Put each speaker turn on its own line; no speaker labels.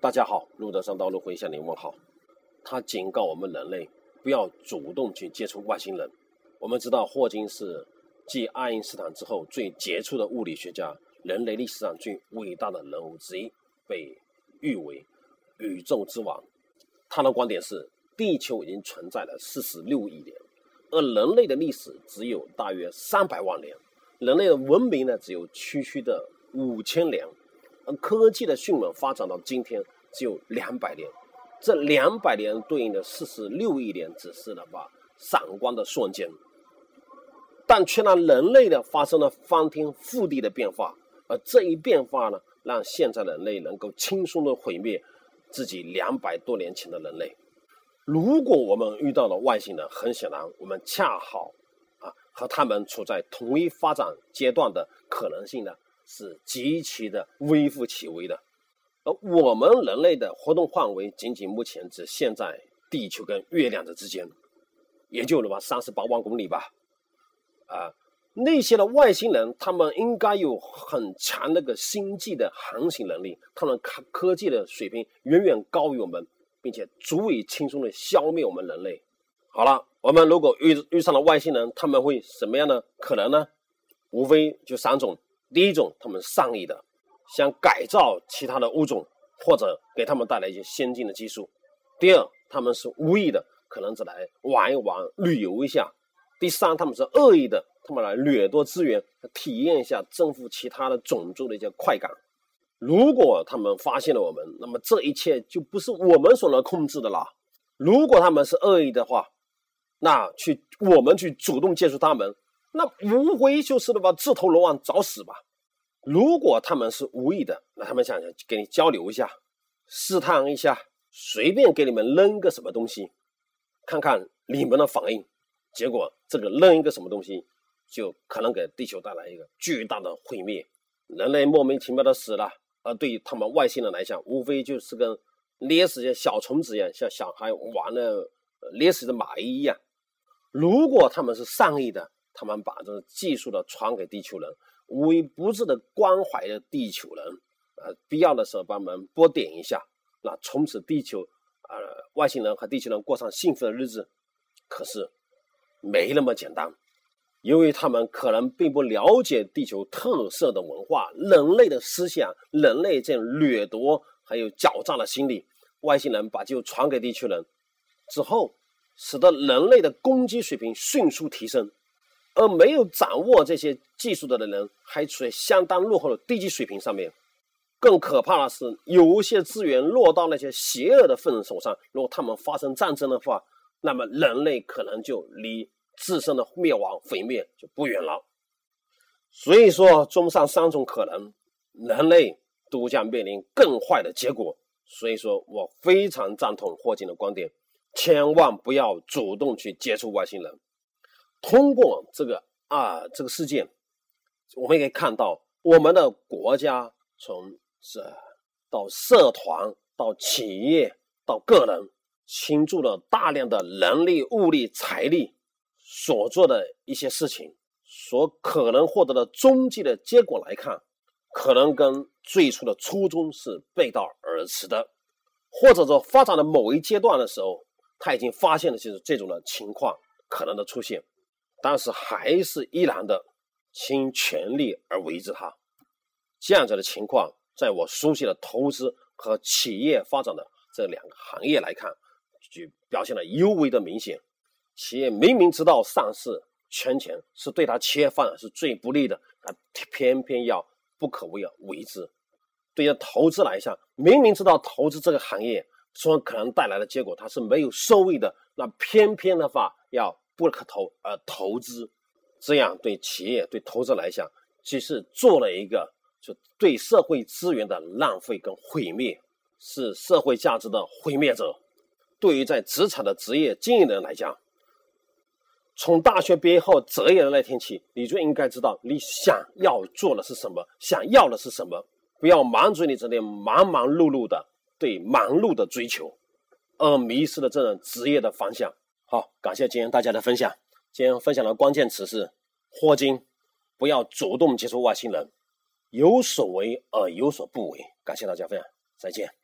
大家好，路德上道路会向您问好。他警告我们人类不要主动去接触外星人。我们知道霍金是继爱因斯坦之后最杰出的物理学家，人类历史上最伟大的人物之一，被誉为宇宙之王。他的观点是，地球已经存在了四十六亿年，而人类的历史只有大约三百万年，人类的文明呢只有区区的五千年。而科技的迅猛发展到今天只有两百年，这两百年对应的四十六亿年只是了吧闪光的瞬间，但却让人类的发生了翻天覆地的变化，而这一变化呢，让现在人类能够轻松的毁灭自己两百多年前的人类。如果我们遇到了外星人，很显然我们恰好啊和他们处在同一发展阶段的可能性呢。是极其的微乎其微的，而我们人类的活动范围仅仅目前只限在地球跟月亮的之间，也就那么三十八万公里吧。啊，那些的外星人，他们应该有很强那个星际的航行能力，他们科科技的水平远远高于我们，并且足以轻松的消灭我们人类。好了，我们如果遇遇上了外星人，他们会什么样的可能呢？无非就三种。第一种，他们善意的想改造其他的物种，或者给他们带来一些先进的技术；第二，他们是无意的，可能只来玩一玩、旅游一下；第三，他们是恶意的，他们来掠夺资源，体验一下征服其他的种族的一些快感。如果他们发现了我们，那么这一切就不是我们所能控制的了。如果他们是恶意的话，那去我们去主动接触他们。那无非就是的吧，自投罗网找死吧。如果他们是无意的，那他们想想给你交流一下，试探一下，随便给你们扔个什么东西，看看你们的反应。结果这个扔一个什么东西，就可能给地球带来一个巨大的毁灭，人类莫名其妙的死了。而对于他们外星人来讲，无非就是跟捏死些小虫子一样，像小孩玩的捏死的蚂蚁一样。如果他们是善意的，他们把这个技术的传给地球人，无微不至的关怀着地球人，呃，必要的时候帮忙拨点一下，那从此地球，呃，外星人和地球人过上幸福的日子。可是没那么简单，因为他们可能并不了解地球特色的文化、人类的思想、人类这种掠夺还有狡诈的心理。外星人把就传给地球人之后，使得人类的攻击水平迅速提升。而没有掌握这些技术的人，还处在相当落后的低级水平上面。更可怕的是，有一些资源落到那些邪恶的分子手上，如果他们发生战争的话，那么人类可能就离自身的灭亡毁灭就不远了。所以说，综上三种可能，人类都将面临更坏的结果。所以说我非常赞同霍金的观点，千万不要主动去接触外星人。通过这个啊这个事件，我们也可以看到，我们的国家从这到社团到企业到个人倾注了大量的人力、物力、财力所做的一些事情，所可能获得的终极的结果来看，可能跟最初的初衷是背道而驰的，或者说发展的某一阶段的时候，他已经发现了就是这种的情况可能的出现。但是还是依然的倾全力而为之，它这样子的情况，在我熟悉的投资和企业发展的这两个行业来看，就表现的尤为的明显。企业明明知道上市圈钱是对他企业发展是最不利的，他偏偏要不可为而为之。对于投资来讲，明明知道投资这个行业说可能带来的结果它是没有收益的，那偏偏的话要。不可投而投资，这样对企业对投资来讲，其实做了一个就对社会资源的浪费跟毁灭，是社会价值的毁灭者。对于在职场的职业经营人来讲，从大学毕业后择业的那天起，你就应该知道你想要做的是什么，想要的是什么，不要满足你这点忙忙碌碌的对忙碌的追求，而迷失了这种职业的方向。好，感谢今天大家的分享。今天分享的关键词是霍金，不要主动接触外星人，有所为而有所不为。感谢大家分享，再见。